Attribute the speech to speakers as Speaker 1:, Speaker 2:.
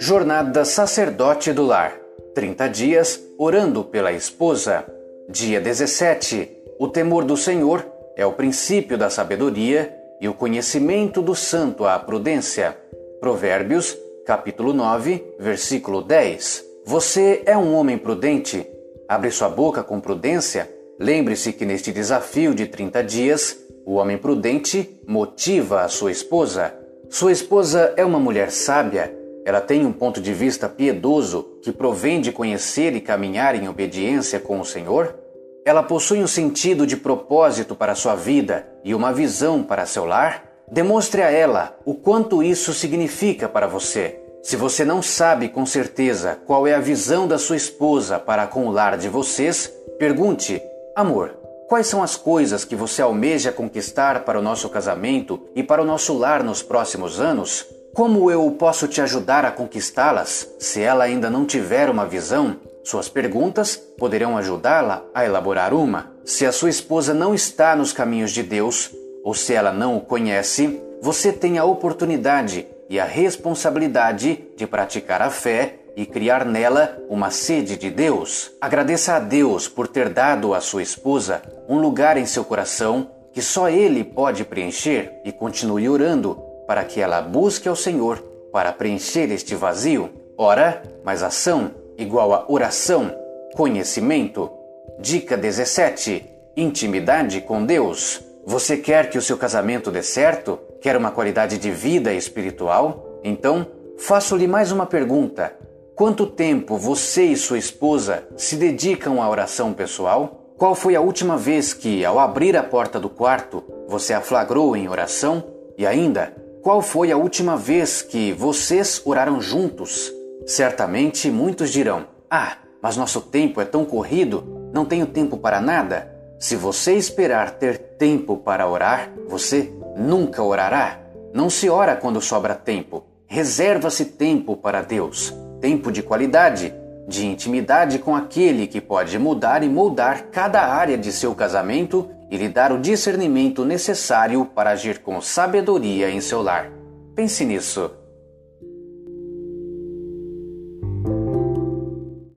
Speaker 1: Jornada Sacerdote do Lar 30 dias orando pela esposa. Dia 17. O temor do Senhor é o princípio da sabedoria e o conhecimento do santo a prudência. Provérbios, capítulo 9, versículo 10. Você é um homem prudente? Abre sua boca com prudência. Lembre-se que neste desafio de 30 dias, o homem prudente motiva a sua esposa. Sua esposa é uma mulher sábia ela tem um ponto de vista piedoso que provém de conhecer e caminhar em obediência com o Senhor? Ela possui um sentido de propósito para sua vida e uma visão para seu lar? Demonstre a ela o quanto isso significa para você. Se você não sabe com certeza qual é a visão da sua esposa para com o lar de vocês, pergunte: Amor, quais são as coisas que você almeja conquistar para o nosso casamento e para o nosso lar nos próximos anos? Como eu posso te ajudar a conquistá-las se ela ainda não tiver uma visão? Suas perguntas poderão ajudá-la a elaborar uma. Se a sua esposa não está nos caminhos de Deus, ou se ela não o conhece, você tem a oportunidade e a responsabilidade de praticar a fé e criar nela uma sede de Deus. Agradeça a Deus por ter dado à sua esposa um lugar em seu coração que só Ele pode preencher e continue orando para que ela busque ao Senhor para preencher este vazio. Ora, mais ação igual a oração, conhecimento. Dica 17: Intimidade com Deus. Você quer que o seu casamento dê certo? Quer uma qualidade de vida espiritual? Então, faço-lhe mais uma pergunta. Quanto tempo você e sua esposa se dedicam à oração pessoal? Qual foi a última vez que, ao abrir a porta do quarto, você a flagrou em oração? E ainda, qual foi a última vez que vocês oraram juntos? Certamente muitos dirão: Ah, mas nosso tempo é tão corrido, não tenho tempo para nada. Se você esperar ter tempo para orar, você nunca orará. Não se ora quando sobra tempo. Reserva-se tempo para Deus, tempo de qualidade, de intimidade com aquele que pode mudar e moldar cada área de seu casamento e lhe dar o discernimento necessário para agir com sabedoria em seu lar. Pense nisso